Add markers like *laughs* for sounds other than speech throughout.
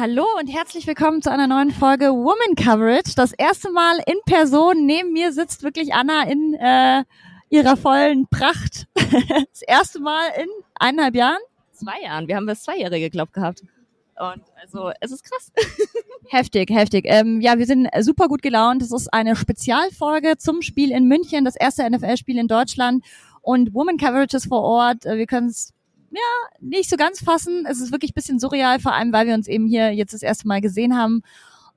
Hallo und herzlich willkommen zu einer neuen Folge Woman Coverage. Das erste Mal in Person. Neben mir sitzt wirklich Anna in äh, ihrer vollen Pracht. *laughs* das erste Mal in eineinhalb Jahren? Zwei Jahren. Wir haben das Zweijährige, glaub gehabt. Und also es ist krass. *laughs* heftig, heftig. Ähm, ja, wir sind super gut gelaunt. Es ist eine Spezialfolge zum Spiel in München, das erste NFL-Spiel in Deutschland. Und Woman Coverage ist vor Ort. Wir können es ja, nicht so ganz fassen. Es ist wirklich bisschen surreal, vor allem weil wir uns eben hier jetzt das erste Mal gesehen haben.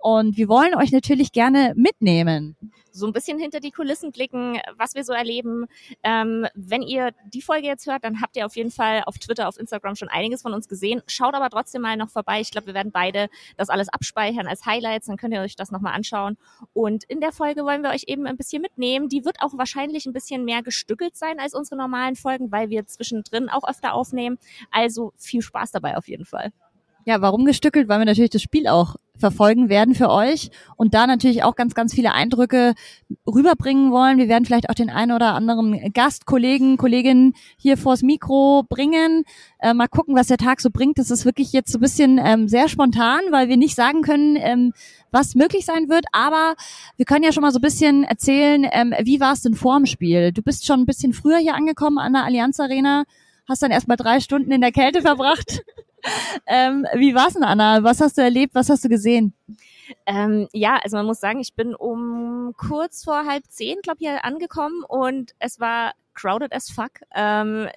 Und wir wollen euch natürlich gerne mitnehmen so ein bisschen hinter die Kulissen blicken, was wir so erleben. Ähm, wenn ihr die Folge jetzt hört, dann habt ihr auf jeden Fall auf Twitter, auf Instagram schon einiges von uns gesehen. Schaut aber trotzdem mal noch vorbei. Ich glaube, wir werden beide das alles abspeichern als Highlights. Dann könnt ihr euch das nochmal anschauen. Und in der Folge wollen wir euch eben ein bisschen mitnehmen. Die wird auch wahrscheinlich ein bisschen mehr gestückelt sein als unsere normalen Folgen, weil wir zwischendrin auch öfter aufnehmen. Also viel Spaß dabei auf jeden Fall. Ja, warum gestückelt? Weil wir natürlich das Spiel auch verfolgen werden für euch und da natürlich auch ganz, ganz viele Eindrücke rüberbringen wollen. Wir werden vielleicht auch den einen oder anderen Gast, Kollegen, Kolleginnen hier vors Mikro bringen. Äh, mal gucken, was der Tag so bringt. Das ist wirklich jetzt so ein bisschen ähm, sehr spontan, weil wir nicht sagen können, ähm, was möglich sein wird. Aber wir können ja schon mal so ein bisschen erzählen, ähm, wie war es denn vor dem Spiel? Du bist schon ein bisschen früher hier angekommen an der Allianz Arena, hast dann erst mal drei Stunden in der Kälte verbracht. *laughs* ähm, wie war's denn, Anna? Was hast du erlebt? Was hast du gesehen? Ähm, ja, also man muss sagen, ich bin um kurz vor halb zehn, glaube ich, hier angekommen und es war crowded as fuck. Ähm,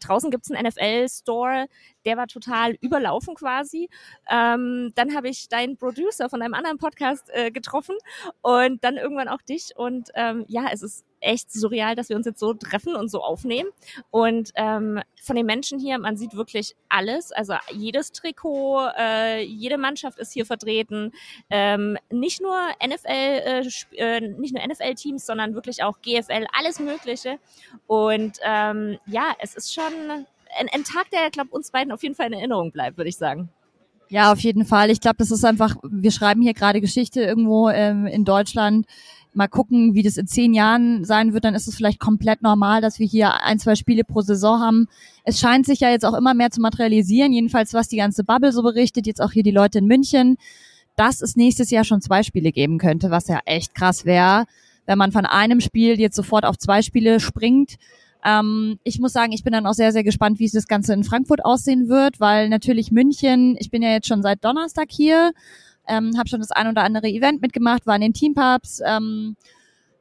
draußen gibt's einen NFL-Store, der war total überlaufen quasi. Ähm, dann habe ich deinen Producer von einem anderen Podcast äh, getroffen und dann irgendwann auch dich. Und ähm, ja, es ist echt surreal, dass wir uns jetzt so treffen und so aufnehmen. Und ähm, von den Menschen hier, man sieht wirklich alles. Also jedes Trikot, äh, jede Mannschaft ist hier vertreten. Ähm, nicht nur NFL, äh, äh, nicht nur NFL-Teams, sondern wirklich auch GFL, alles Mögliche. Und ähm, ja, es ist schon ein, ein Tag, der, glaube uns beiden auf jeden Fall in Erinnerung bleibt, würde ich sagen. Ja, auf jeden Fall. Ich glaube, das ist einfach, wir schreiben hier gerade Geschichte irgendwo ähm, in Deutschland. Mal gucken, wie das in zehn Jahren sein wird, dann ist es vielleicht komplett normal, dass wir hier ein, zwei Spiele pro Saison haben. Es scheint sich ja jetzt auch immer mehr zu materialisieren, jedenfalls was die ganze Bubble so berichtet, jetzt auch hier die Leute in München, dass es nächstes Jahr schon zwei Spiele geben könnte, was ja echt krass wäre, wenn man von einem Spiel jetzt sofort auf zwei Spiele springt. Ähm, ich muss sagen, ich bin dann auch sehr, sehr gespannt, wie es das Ganze in Frankfurt aussehen wird, weil natürlich München, ich bin ja jetzt schon seit Donnerstag hier, ähm, habe schon das ein oder andere Event mitgemacht, war in den Teampubs, ähm,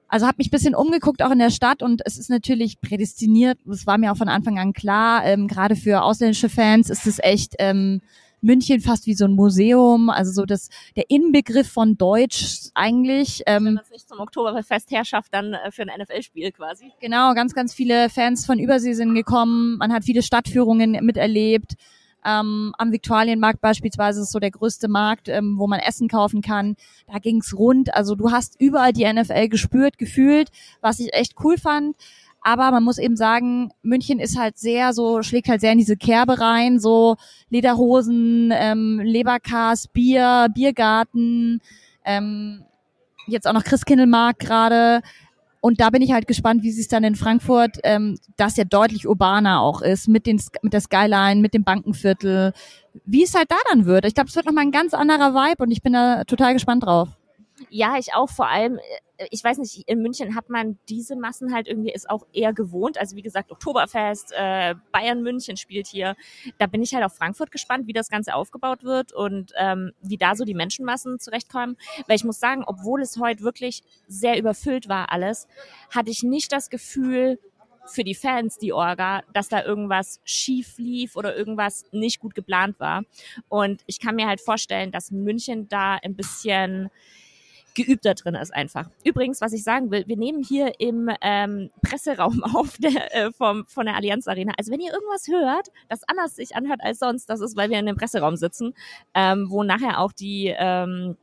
also habe mich ein bisschen umgeguckt auch in der Stadt und es ist natürlich prädestiniert, das war mir auch von Anfang an klar, ähm, gerade für ausländische Fans ist es echt ähm, München fast wie so ein Museum, also so das der Inbegriff von Deutsch eigentlich. Ähm, Wenn das nicht zum Oktoberfest herrschaft, dann äh, für ein NFL-Spiel quasi. Genau, ganz, ganz viele Fans von Übersee sind gekommen. Man hat viele Stadtführungen miterlebt. Ähm, am Viktualienmarkt beispielsweise ist so der größte Markt, ähm, wo man Essen kaufen kann. Da ging's rund. Also du hast überall die NFL gespürt, gefühlt, was ich echt cool fand. Aber man muss eben sagen, München ist halt sehr so, schlägt halt sehr in diese Kerbe rein, so Lederhosen, ähm, Leberkas, Bier, Biergarten, ähm, jetzt auch noch Christkindlmarkt gerade. Und da bin ich halt gespannt, wie sie es dann in Frankfurt, ähm, das ja deutlich urbaner auch ist, mit, den, mit der Skyline, mit dem Bankenviertel, wie es halt da dann wird. Ich glaube, es wird nochmal ein ganz anderer Vibe und ich bin da total gespannt drauf. Ja, ich auch vor allem, äh, ich weiß nicht, in München hat man diese Massen halt irgendwie ist auch eher gewohnt. Also wie gesagt, Oktoberfest, äh, Bayern München spielt hier. Da bin ich halt auf Frankfurt gespannt, wie das Ganze aufgebaut wird und ähm, wie da so die Menschenmassen zurechtkommen. Weil ich muss sagen, obwohl es heute wirklich sehr überfüllt war alles, hatte ich nicht das Gefühl, für die Fans, die Orga, dass da irgendwas schief lief oder irgendwas nicht gut geplant war. Und ich kann mir halt vorstellen, dass München da ein bisschen geübter drin ist einfach. Übrigens, was ich sagen will, wir nehmen hier im ähm, Presseraum *laughs* auf der, äh, vom, von der Allianz Arena. Also wenn ihr irgendwas hört, das anders sich anhört als sonst, das ist, weil wir in dem Presseraum sitzen, ähm, wo nachher auch die ähm,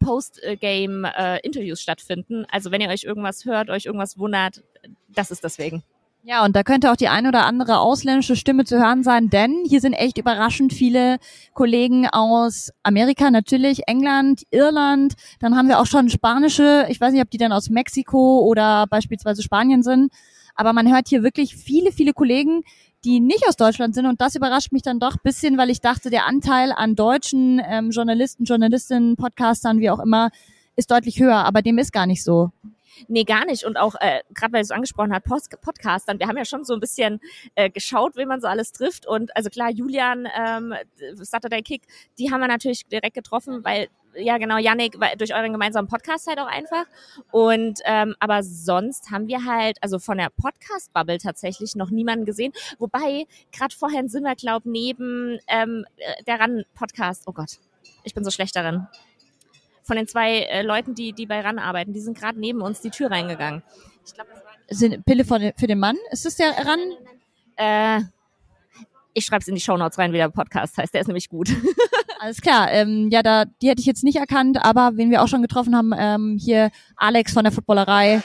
Post-Game-Interviews äh, stattfinden. Also wenn ihr euch irgendwas hört, euch irgendwas wundert, das ist deswegen. Ja, und da könnte auch die ein oder andere ausländische Stimme zu hören sein, denn hier sind echt überraschend viele Kollegen aus Amerika, natürlich England, Irland. Dann haben wir auch schon spanische, ich weiß nicht, ob die dann aus Mexiko oder beispielsweise Spanien sind. Aber man hört hier wirklich viele, viele Kollegen, die nicht aus Deutschland sind. Und das überrascht mich dann doch bisschen, weil ich dachte, der Anteil an deutschen ähm, Journalisten, Journalistinnen, Podcastern, wie auch immer, ist deutlich höher. Aber dem ist gar nicht so. Nee, gar nicht. Und auch, äh, gerade weil du es angesprochen hast, Post Podcastern, wir haben ja schon so ein bisschen äh, geschaut, wen man so alles trifft. Und also klar, Julian, ähm, Saturday Kick, die haben wir natürlich direkt getroffen, weil ja genau, Yannick, durch euren gemeinsamen Podcast halt auch einfach. Und ähm, aber sonst haben wir halt, also von der Podcast-Bubble tatsächlich noch niemanden gesehen. Wobei, gerade vorhin sind wir, glaub, neben ähm, äh, der RAN-Podcast, oh Gott, ich bin so schlecht darin. Von den zwei äh, Leuten, die, die bei RAN arbeiten, die sind gerade neben uns die Tür reingegangen. Ich glaube, das war sind Pille für den Mann? Ist das der RAN? Äh, ich schreibe es in die Shownotes rein, wie der Podcast heißt. Der ist nämlich gut. *laughs* Alles klar. Ähm, ja, da die hätte ich jetzt nicht erkannt, aber wen wir auch schon getroffen haben, ähm, hier Alex von der Footballerei.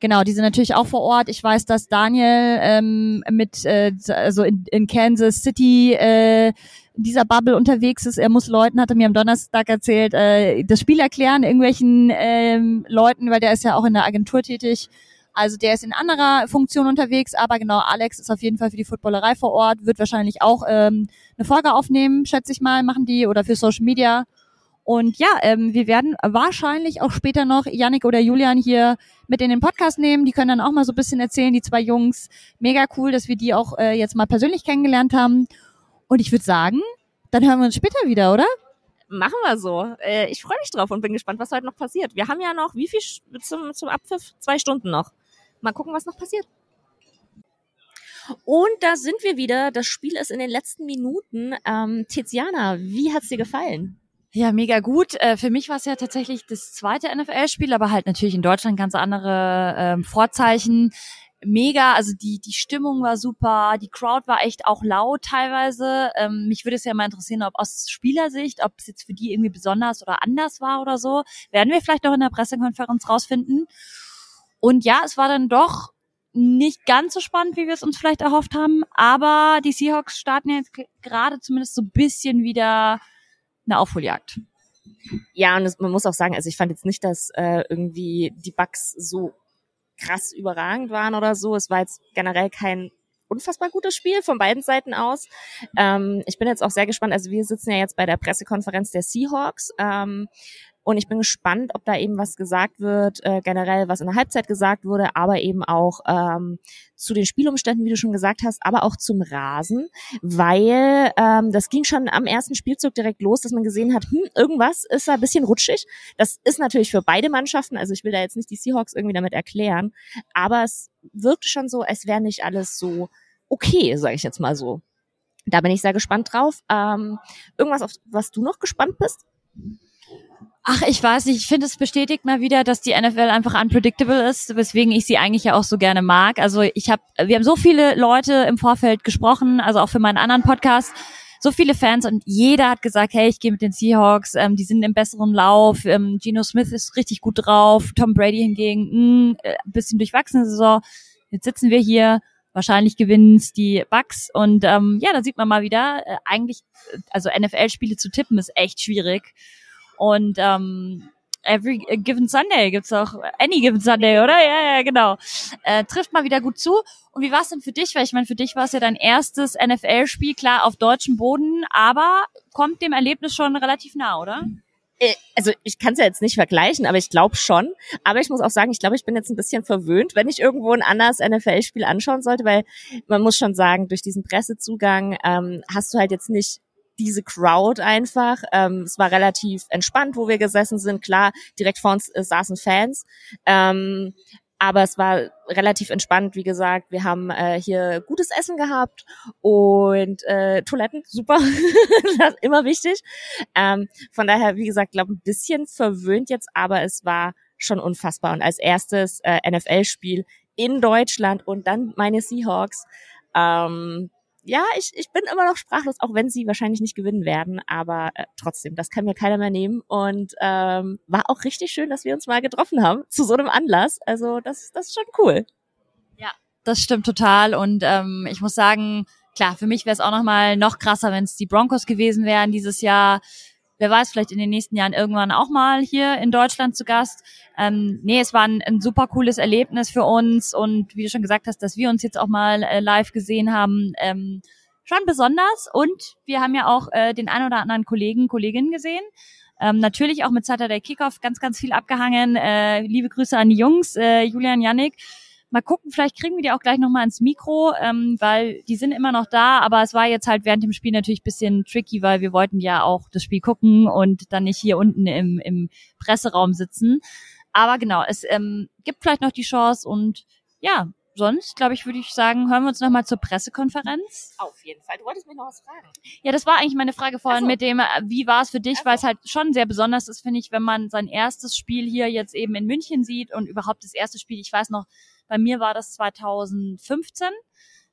Genau, die sind natürlich auch vor Ort. Ich weiß, dass Daniel ähm, mit äh, also in, in Kansas City äh, dieser Bubble unterwegs ist. Er muss Leuten, hatte mir am Donnerstag erzählt, äh, das Spiel erklären, irgendwelchen ähm, Leuten, weil der ist ja auch in der Agentur tätig. Also der ist in anderer Funktion unterwegs, aber genau, Alex ist auf jeden Fall für die Footballerei vor Ort, wird wahrscheinlich auch ähm, eine Folge aufnehmen, schätze ich mal, machen die oder für Social Media. Und ja, ähm, wir werden wahrscheinlich auch später noch Yannick oder Julian hier mit in den Podcast nehmen. Die können dann auch mal so ein bisschen erzählen, die zwei Jungs. Mega cool, dass wir die auch äh, jetzt mal persönlich kennengelernt haben. Und ich würde sagen, dann hören wir uns später wieder, oder? Machen wir so. Äh, ich freue mich drauf und bin gespannt, was heute noch passiert. Wir haben ja noch, wie viel zum, zum Abpfiff? Zwei Stunden noch. Mal gucken, was noch passiert. Und da sind wir wieder. Das Spiel ist in den letzten Minuten. Ähm, Tiziana, wie hat's dir gefallen? Ja, mega gut. Äh, für mich war es ja tatsächlich das zweite NFL-Spiel, aber halt natürlich in Deutschland ganz andere ähm, Vorzeichen. Mega, also die die Stimmung war super, die Crowd war echt auch laut teilweise. Ähm, mich würde es ja mal interessieren, ob aus Spielersicht, ob es jetzt für die irgendwie besonders oder anders war oder so. Werden wir vielleicht noch in der Pressekonferenz rausfinden. Und ja, es war dann doch nicht ganz so spannend, wie wir es uns vielleicht erhofft haben, aber die Seahawks starten jetzt gerade zumindest so ein bisschen wieder eine Aufholjagd. Ja, und es, man muss auch sagen, also ich fand jetzt nicht, dass äh, irgendwie die Bugs so krass überragend waren oder so. Es war jetzt generell kein unfassbar gutes Spiel von beiden Seiten aus. Ähm, ich bin jetzt auch sehr gespannt. Also wir sitzen ja jetzt bei der Pressekonferenz der Seahawks. Ähm, und ich bin gespannt, ob da eben was gesagt wird, äh, generell was in der Halbzeit gesagt wurde, aber eben auch ähm, zu den Spielumständen, wie du schon gesagt hast, aber auch zum Rasen, weil ähm, das ging schon am ersten Spielzug direkt los, dass man gesehen hat, hm, irgendwas ist da ein bisschen rutschig. Das ist natürlich für beide Mannschaften, also ich will da jetzt nicht die Seahawks irgendwie damit erklären, aber es wirkte schon so, es wäre nicht alles so okay, sage ich jetzt mal so. Da bin ich sehr gespannt drauf. Ähm, irgendwas, auf was du noch gespannt bist? Ach, ich weiß nicht. Ich finde, es bestätigt mal wieder, dass die NFL einfach unpredictable ist, weswegen ich sie eigentlich ja auch so gerne mag. Also ich habe, wir haben so viele Leute im Vorfeld gesprochen, also auch für meinen anderen Podcast, so viele Fans und jeder hat gesagt, hey, ich gehe mit den Seahawks, ähm, die sind im besseren Lauf, ähm, Geno Smith ist richtig gut drauf, Tom Brady hingegen, mh, äh, bisschen durchwachsene Saison. Jetzt sitzen wir hier, wahrscheinlich gewinnen die Bucks und ähm, ja, da sieht man mal wieder, äh, eigentlich, also NFL-Spiele zu tippen ist echt schwierig. Und ähm, Every Given Sunday gibt's auch Any Given Sunday, oder? Ja, ja, genau. Äh, trifft mal wieder gut zu. Und wie war es denn für dich? Weil ich meine, für dich war es ja dein erstes NFL-Spiel, klar, auf deutschem Boden, aber kommt dem Erlebnis schon relativ nah, oder? Äh, also ich kann es ja jetzt nicht vergleichen, aber ich glaube schon. Aber ich muss auch sagen, ich glaube, ich bin jetzt ein bisschen verwöhnt, wenn ich irgendwo ein anderes NFL-Spiel anschauen sollte, weil man muss schon sagen, durch diesen Pressezugang ähm, hast du halt jetzt nicht diese Crowd einfach. Ähm, es war relativ entspannt, wo wir gesessen sind. Klar, direkt vor uns äh, saßen Fans. Ähm, aber es war relativ entspannt, wie gesagt. Wir haben äh, hier gutes Essen gehabt und äh, Toiletten, super, *laughs* immer wichtig. Ähm, von daher, wie gesagt, glaube ein bisschen verwöhnt jetzt, aber es war schon unfassbar. Und als erstes äh, NFL-Spiel in Deutschland und dann meine Seahawks. Ähm, ja, ich, ich bin immer noch sprachlos, auch wenn sie wahrscheinlich nicht gewinnen werden, aber äh, trotzdem, das kann mir keiner mehr nehmen und ähm, war auch richtig schön, dass wir uns mal getroffen haben zu so einem Anlass. Also das, das ist schon cool. Ja, das stimmt total und ähm, ich muss sagen, klar, für mich wäre es auch noch mal noch krasser, wenn es die Broncos gewesen wären dieses Jahr. Wer weiß, vielleicht in den nächsten Jahren irgendwann auch mal hier in Deutschland zu Gast. Ähm, nee, es war ein, ein super cooles Erlebnis für uns und wie du schon gesagt hast, dass wir uns jetzt auch mal äh, live gesehen haben, ähm, schon besonders. Und wir haben ja auch äh, den ein oder anderen Kollegen, Kolleginnen gesehen. Ähm, natürlich auch mit Saturday Kickoff ganz, ganz viel abgehangen. Äh, liebe Grüße an die Jungs, äh, Julian, Yannick. Mal gucken, vielleicht kriegen wir die auch gleich nochmal ins Mikro, ähm, weil die sind immer noch da, aber es war jetzt halt während dem Spiel natürlich bisschen tricky, weil wir wollten ja auch das Spiel gucken und dann nicht hier unten im, im Presseraum sitzen. Aber genau, es ähm, gibt vielleicht noch die Chance und ja, sonst, glaube ich, würde ich sagen, hören wir uns nochmal zur Pressekonferenz. Auf jeden Fall. Du wolltest mich noch was fragen. Ja, das war eigentlich meine Frage vorhin so. mit dem, äh, wie war es für dich, so. weil es halt schon sehr besonders ist, finde ich, wenn man sein erstes Spiel hier jetzt eben in München sieht und überhaupt das erste Spiel, ich weiß noch, bei mir war das 2015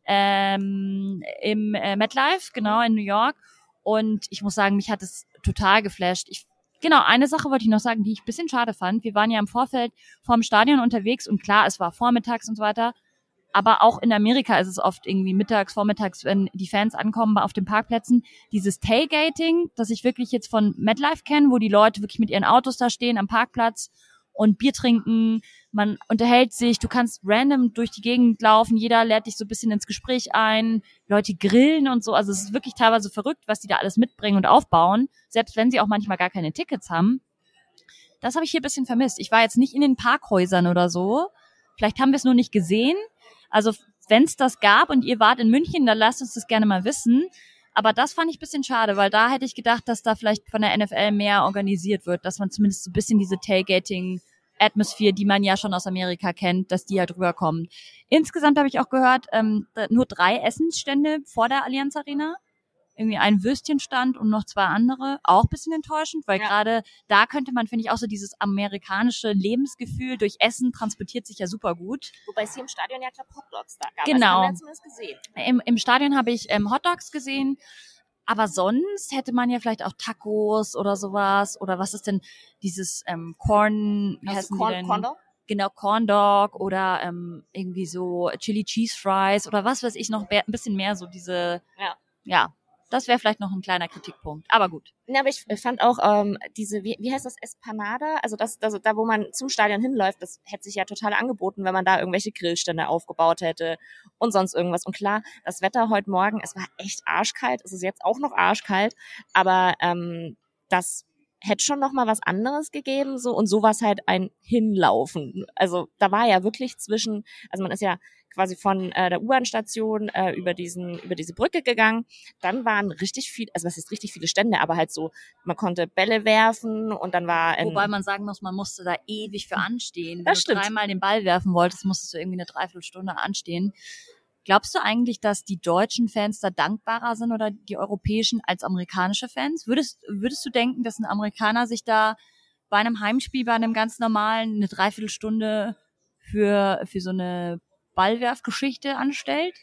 ähm, im äh, MetLife, genau, in New York. Und ich muss sagen, mich hat es total geflasht. Ich Genau, eine Sache wollte ich noch sagen, die ich bisschen schade fand. Wir waren ja im Vorfeld vorm Stadion unterwegs und klar, es war vormittags und so weiter. Aber auch in Amerika ist es oft irgendwie mittags, vormittags, wenn die Fans ankommen auf den Parkplätzen. Dieses Tailgating, das ich wirklich jetzt von MetLife kenne, wo die Leute wirklich mit ihren Autos da stehen am Parkplatz und Bier trinken, man unterhält sich, du kannst random durch die Gegend laufen, jeder lädt dich so ein bisschen ins Gespräch ein, Leute grillen und so. Also es ist wirklich teilweise verrückt, was die da alles mitbringen und aufbauen, selbst wenn sie auch manchmal gar keine Tickets haben. Das habe ich hier ein bisschen vermisst. Ich war jetzt nicht in den Parkhäusern oder so. Vielleicht haben wir es nur nicht gesehen. Also wenn es das gab und ihr wart in München, dann lasst uns das gerne mal wissen. Aber das fand ich bisschen schade, weil da hätte ich gedacht, dass da vielleicht von der NFL mehr organisiert wird, dass man zumindest so ein bisschen diese Tailgating Atmosphere, die man ja schon aus Amerika kennt, dass die halt rüberkommt. Insgesamt habe ich auch gehört, ähm, nur drei Essensstände vor der Allianz Arena irgendwie ein Würstchenstand und noch zwei andere. Auch bisschen enttäuschend, weil ja. gerade da könnte man, finde ich, auch so dieses amerikanische Lebensgefühl durch Essen transportiert sich ja super gut. Wobei es hier im Stadion ja, glaube Hotdogs da gab. Genau. Also, gesehen. Im, Im Stadion habe ich ähm, Hotdogs gesehen. Aber sonst hätte man ja vielleicht auch Tacos oder sowas. Oder was ist denn dieses ähm, Corn, wie heißen Corn, die denn? Corn Dog? Genau, Corn Dog oder ähm, irgendwie so Chili Cheese Fries oder was weiß ich noch, ein bisschen mehr so diese, ja, ja das wäre vielleicht noch ein kleiner Kritikpunkt. Aber gut. Ja, aber ich fand auch ähm, diese, wie, wie heißt das, Espanada? Also das, das, da, wo man zum Stadion hinläuft, das hätte sich ja total angeboten, wenn man da irgendwelche Grillstände aufgebaut hätte und sonst irgendwas. Und klar, das Wetter heute Morgen, es war echt arschkalt. Es ist jetzt auch noch arschkalt, aber ähm, das hätte schon noch mal was anderes gegeben so und so war es halt ein Hinlaufen. Also da war ja wirklich zwischen, also man ist ja quasi von äh, der U-Bahn-Station äh, über diesen über diese Brücke gegangen. Dann waren richtig viel, also was ist richtig viele Stände, aber halt so, man konnte Bälle werfen und dann war ein, wobei man sagen muss, man musste da ewig für anstehen. Wenn das du dreimal den Ball werfen wolltest, musstest du irgendwie eine Dreiviertelstunde anstehen. Glaubst du eigentlich, dass die deutschen Fans da dankbarer sind oder die europäischen als amerikanische Fans? Würdest, würdest du denken, dass ein Amerikaner sich da bei einem Heimspiel, bei einem ganz normalen, eine Dreiviertelstunde für, für so eine Ballwerfgeschichte anstellt?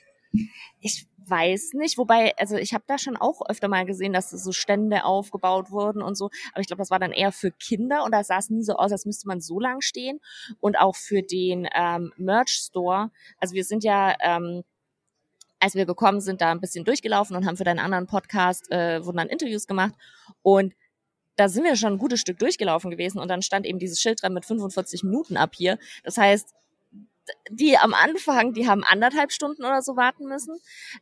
Ich weiß nicht, wobei, also ich habe da schon auch öfter mal gesehen, dass so Stände aufgebaut wurden und so, aber ich glaube, das war dann eher für Kinder und da sah es nie so aus, als müsste man so lang stehen. Und auch für den ähm, Merch-Store, also wir sind ja ähm, als wir gekommen sind, da ein bisschen durchgelaufen und haben für deinen anderen Podcast, äh, wurden dann Interviews gemacht und da sind wir schon ein gutes Stück durchgelaufen gewesen und dann stand eben dieses Schild dran mit 45 Minuten ab hier. Das heißt, die am Anfang, die haben anderthalb Stunden oder so warten müssen.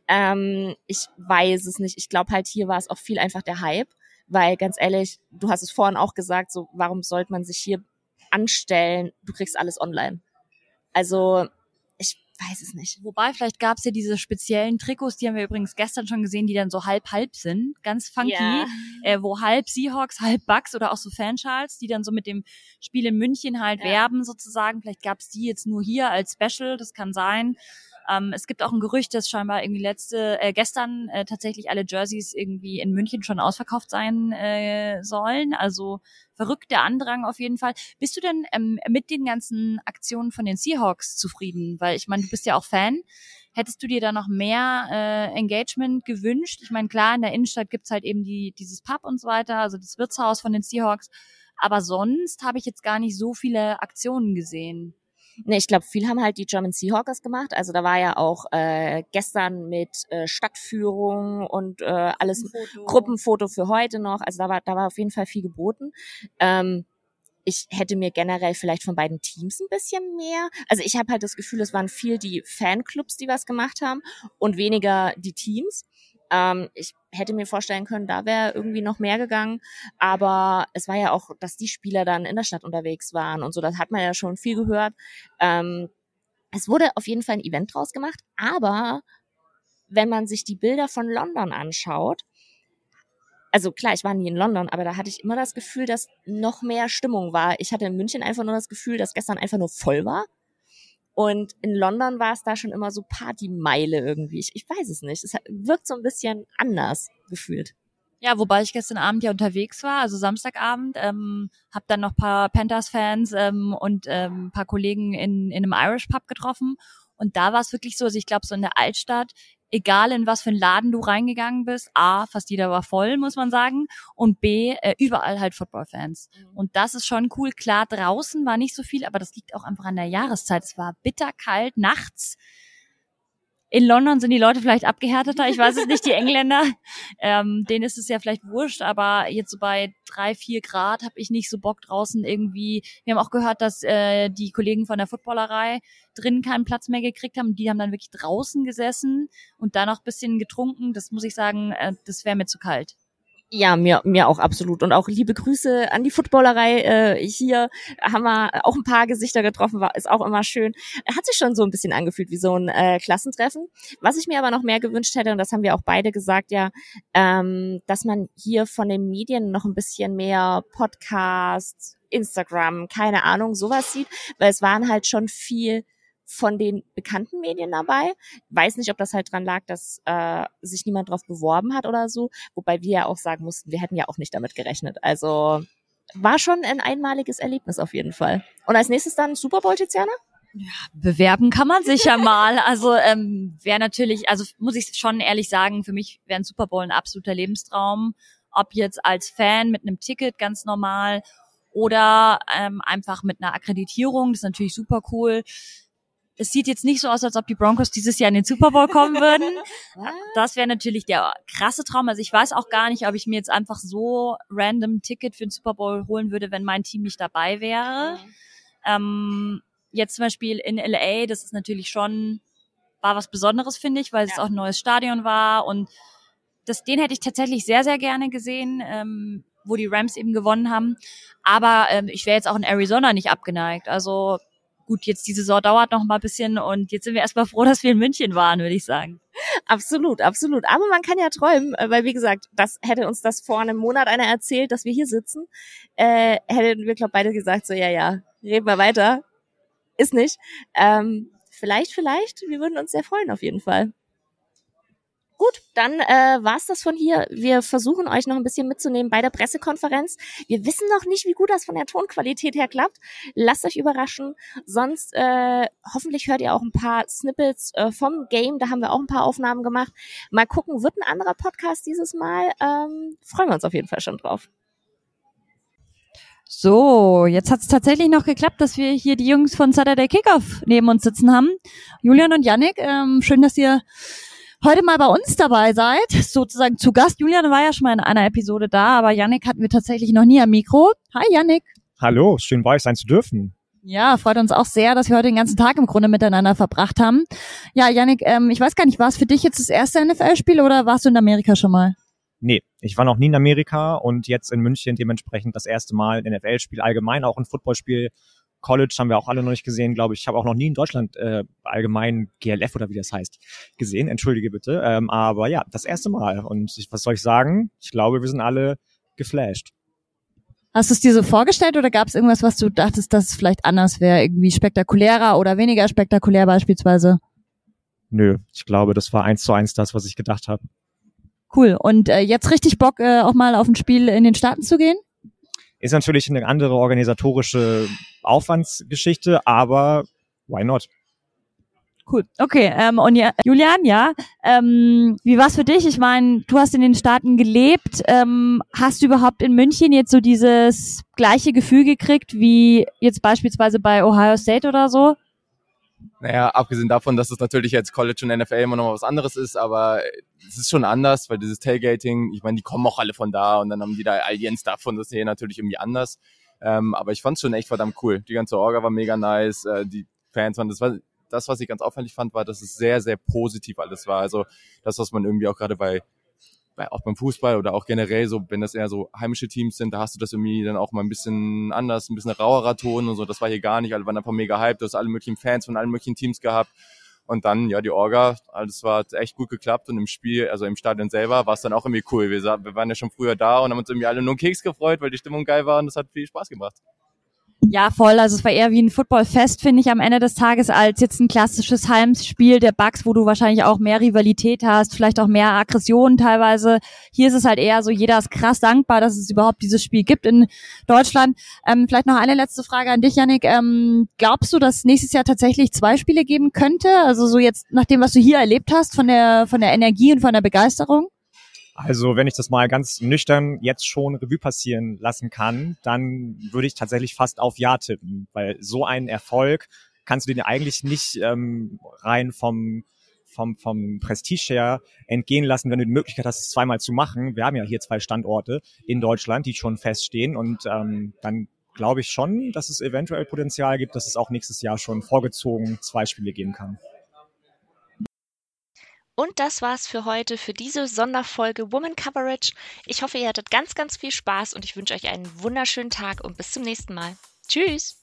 Ähm, ich weiß es nicht. Ich glaube halt, hier war es auch viel einfach der Hype, weil ganz ehrlich, du hast es vorhin auch gesagt, so warum sollte man sich hier anstellen? Du kriegst alles online. Also weiß es nicht. Wobei, vielleicht gab es ja diese speziellen Trikots, die haben wir übrigens gestern schon gesehen, die dann so halb-halb sind. Ganz funky. Ja. Äh, wo halb Seahawks, halb Bucks oder auch so Fanschals, die dann so mit dem Spiel in München halt ja. werben sozusagen. Vielleicht gab es die jetzt nur hier als Special, das kann sein. Ähm, es gibt auch ein Gerücht, dass scheinbar irgendwie letzte, äh, gestern äh, tatsächlich alle Jerseys irgendwie in München schon ausverkauft sein äh, sollen. Also verrückt der Andrang auf jeden Fall. Bist du denn ähm, mit den ganzen Aktionen von den Seahawks zufrieden? Weil ich meine, du bist ja auch Fan. Hättest du dir da noch mehr äh, Engagement gewünscht? Ich meine, klar, in der Innenstadt gibt's halt eben die, dieses Pub und so weiter, also das Wirtshaus von den Seahawks. Aber sonst habe ich jetzt gar nicht so viele Aktionen gesehen. Ne, ich glaube, viel haben halt die German Seahawkers gemacht. Also da war ja auch äh, gestern mit äh, Stadtführung und äh, alles Foto. Gruppenfoto für heute noch. Also da war, da war auf jeden Fall viel geboten. Ähm, ich hätte mir generell vielleicht von beiden Teams ein bisschen mehr. Also ich habe halt das Gefühl, es waren viel die Fanclubs, die was gemacht haben und weniger die Teams. Ähm, ich hätte mir vorstellen können, da wäre irgendwie noch mehr gegangen. Aber es war ja auch, dass die Spieler dann in der Stadt unterwegs waren und so. Das hat man ja schon viel gehört. Ähm, es wurde auf jeden Fall ein Event draus gemacht. Aber wenn man sich die Bilder von London anschaut, also klar, ich war nie in London, aber da hatte ich immer das Gefühl, dass noch mehr Stimmung war. Ich hatte in München einfach nur das Gefühl, dass gestern einfach nur voll war. Und in London war es da schon immer so Partymeile irgendwie. Ich, ich weiß es nicht. Es wirkt so ein bisschen anders gefühlt. Ja, wobei ich gestern Abend ja unterwegs war, also Samstagabend, ähm, habe dann noch paar Panthers-Fans ähm, und ähm, paar Kollegen in, in einem Irish Pub getroffen. Und da war es wirklich so, also ich glaube, so in der Altstadt egal in was für einen Laden du reingegangen bist, A, fast jeder war voll, muss man sagen, und B, äh, überall halt Football-Fans. Mhm. Und das ist schon cool. Klar, draußen war nicht so viel, aber das liegt auch einfach an der Jahreszeit. Es war bitterkalt nachts in London sind die Leute vielleicht abgehärteter, ich weiß es nicht, die Engländer. *laughs* Ähm, denen ist es ja vielleicht wurscht, aber jetzt so bei drei, vier Grad habe ich nicht so Bock draußen irgendwie. Wir haben auch gehört, dass äh, die Kollegen von der Footballerei drinnen keinen Platz mehr gekriegt haben. Die haben dann wirklich draußen gesessen und da noch bisschen getrunken. Das muss ich sagen, äh, das wäre mir zu kalt. Ja, mir, mir auch absolut. Und auch liebe Grüße an die Footballerei äh, hier. Haben wir auch ein paar Gesichter getroffen, war ist auch immer schön. Hat sich schon so ein bisschen angefühlt wie so ein äh, Klassentreffen. Was ich mir aber noch mehr gewünscht hätte, und das haben wir auch beide gesagt, ja, ähm, dass man hier von den Medien noch ein bisschen mehr Podcasts, Instagram, keine Ahnung, sowas sieht, weil es waren halt schon viel von den bekannten Medien dabei. Weiß nicht, ob das halt dran lag, dass äh, sich niemand drauf beworben hat oder so. Wobei wir ja auch sagen mussten, wir hätten ja auch nicht damit gerechnet. Also war schon ein einmaliges Erlebnis auf jeden Fall. Und als nächstes dann Super Bowl, Tiziana? Ja, bewerben kann man sich ja mal. Also ähm, wäre natürlich, also muss ich schon ehrlich sagen, für mich wäre ein Super Bowl ein absoluter Lebenstraum. Ob jetzt als Fan mit einem Ticket ganz normal oder ähm, einfach mit einer Akkreditierung, das ist natürlich super cool es sieht jetzt nicht so aus, als ob die Broncos dieses Jahr in den Super Bowl kommen würden. *laughs* das wäre natürlich der krasse Traum. Also ich weiß auch gar nicht, ob ich mir jetzt einfach so random Ticket für den Super Bowl holen würde, wenn mein Team nicht dabei wäre. Mhm. Ähm, jetzt zum Beispiel in LA, das ist natürlich schon, war was Besonderes, finde ich, weil ja. es auch ein neues Stadion war und das, den hätte ich tatsächlich sehr, sehr gerne gesehen, ähm, wo die Rams eben gewonnen haben. Aber ähm, ich wäre jetzt auch in Arizona nicht abgeneigt. Also gut, jetzt die Saison dauert noch mal ein bisschen und jetzt sind wir erstmal froh, dass wir in München waren, würde ich sagen. Absolut, absolut. Aber man kann ja träumen, äh, weil wie gesagt, das hätte uns das vor einem Monat einer erzählt, dass wir hier sitzen, äh, hätten wir glaube beide gesagt so ja ja, reden wir weiter, ist nicht. Ähm, vielleicht, vielleicht, wir würden uns sehr freuen auf jeden Fall. Gut, dann äh, war's das von hier. Wir versuchen euch noch ein bisschen mitzunehmen bei der Pressekonferenz. Wir wissen noch nicht, wie gut das von der Tonqualität her klappt. Lasst euch überraschen. Sonst äh, hoffentlich hört ihr auch ein paar Snippets äh, vom Game. Da haben wir auch ein paar Aufnahmen gemacht. Mal gucken, wird ein anderer Podcast dieses Mal. Ähm, freuen wir uns auf jeden Fall schon drauf. So, jetzt hat es tatsächlich noch geklappt, dass wir hier die Jungs von Saturday Kickoff neben uns sitzen haben. Julian und Yannick, ähm, schön, dass ihr heute mal bei uns dabei seid, sozusagen zu Gast. Julian war ja schon mal in einer Episode da, aber Yannick hatten wir tatsächlich noch nie am Mikro. Hi Yannick. Hallo, schön bei euch sein zu dürfen. Ja, freut uns auch sehr, dass wir heute den ganzen Tag im Grunde miteinander verbracht haben. Ja, Yannick, ähm, ich weiß gar nicht, war es für dich jetzt das erste NFL-Spiel oder warst du in Amerika schon mal? Nee, ich war noch nie in Amerika und jetzt in München dementsprechend das erste Mal ein NFL-Spiel allgemein, auch ein Footballspiel College haben wir auch alle noch nicht gesehen, glaube ich. Ich habe auch noch nie in Deutschland äh, allgemein GLF oder wie das heißt gesehen. Entschuldige bitte. Ähm, aber ja, das erste Mal. Und ich, was soll ich sagen? Ich glaube, wir sind alle geflasht. Hast du es dir so vorgestellt oder gab es irgendwas, was du dachtest, dass es vielleicht anders wäre, irgendwie spektakulärer oder weniger spektakulär beispielsweise? Nö, ich glaube, das war eins zu eins das, was ich gedacht habe. Cool. Und äh, jetzt richtig Bock, äh, auch mal auf ein Spiel in den Staaten zu gehen? Ist natürlich eine andere organisatorische Aufwandsgeschichte, aber why not? Cool. Okay, ähm, und ja, Julian, ja, ähm, wie war's für dich? Ich meine, du hast in den Staaten gelebt. Ähm, hast du überhaupt in München jetzt so dieses gleiche Gefühl gekriegt wie jetzt beispielsweise bei Ohio State oder so? Naja, abgesehen davon, dass es natürlich jetzt College und NFL immer noch mal was anderes ist, aber es ist schon anders, weil dieses Tailgating, ich meine, die kommen auch alle von da und dann haben die da all ihren Stuff und das ist hier natürlich irgendwie anders. Ähm, aber ich fand es schon echt verdammt cool. Die ganze Orga war mega nice, äh, die Fans waren, das war das, was ich ganz auffällig fand, war, dass es sehr, sehr positiv alles war. Also das, was man irgendwie auch gerade bei auch beim Fußball oder auch generell so, wenn das eher so heimische Teams sind, da hast du das irgendwie dann auch mal ein bisschen anders, ein bisschen rauerer Ton und so. Das war hier gar nicht. Alle waren einfach mega hyped. Du hast alle möglichen Fans von allen möglichen Teams gehabt. Und dann, ja, die Orga, alles war echt gut geklappt und im Spiel, also im Stadion selber, war es dann auch irgendwie cool. Wir, wir waren ja schon früher da und haben uns irgendwie alle nur einen Keks gefreut, weil die Stimmung geil war und das hat viel Spaß gemacht. Ja, voll. Also es war eher wie ein Footballfest, finde ich, am Ende des Tages, als jetzt ein klassisches Heimspiel der Bugs, wo du wahrscheinlich auch mehr Rivalität hast, vielleicht auch mehr Aggressionen teilweise. Hier ist es halt eher so, jeder ist krass dankbar, dass es überhaupt dieses Spiel gibt in Deutschland. Ähm, vielleicht noch eine letzte Frage an dich, Yannick. Ähm, glaubst du, dass nächstes Jahr tatsächlich zwei Spiele geben könnte? Also so jetzt nach dem, was du hier erlebt hast, von der, von der Energie und von der Begeisterung? Also wenn ich das mal ganz nüchtern jetzt schon Revue passieren lassen kann, dann würde ich tatsächlich fast auf Ja tippen, weil so einen Erfolg kannst du den eigentlich nicht ähm, rein vom vom, vom Prestige her entgehen lassen, wenn du die Möglichkeit hast, es zweimal zu machen. Wir haben ja hier zwei Standorte in Deutschland, die schon feststehen und ähm, dann glaube ich schon, dass es eventuell Potenzial gibt, dass es auch nächstes Jahr schon vorgezogen zwei Spiele geben kann. Und das war's für heute, für diese Sonderfolge Woman Coverage. Ich hoffe, ihr hattet ganz, ganz viel Spaß und ich wünsche euch einen wunderschönen Tag und bis zum nächsten Mal. Tschüss!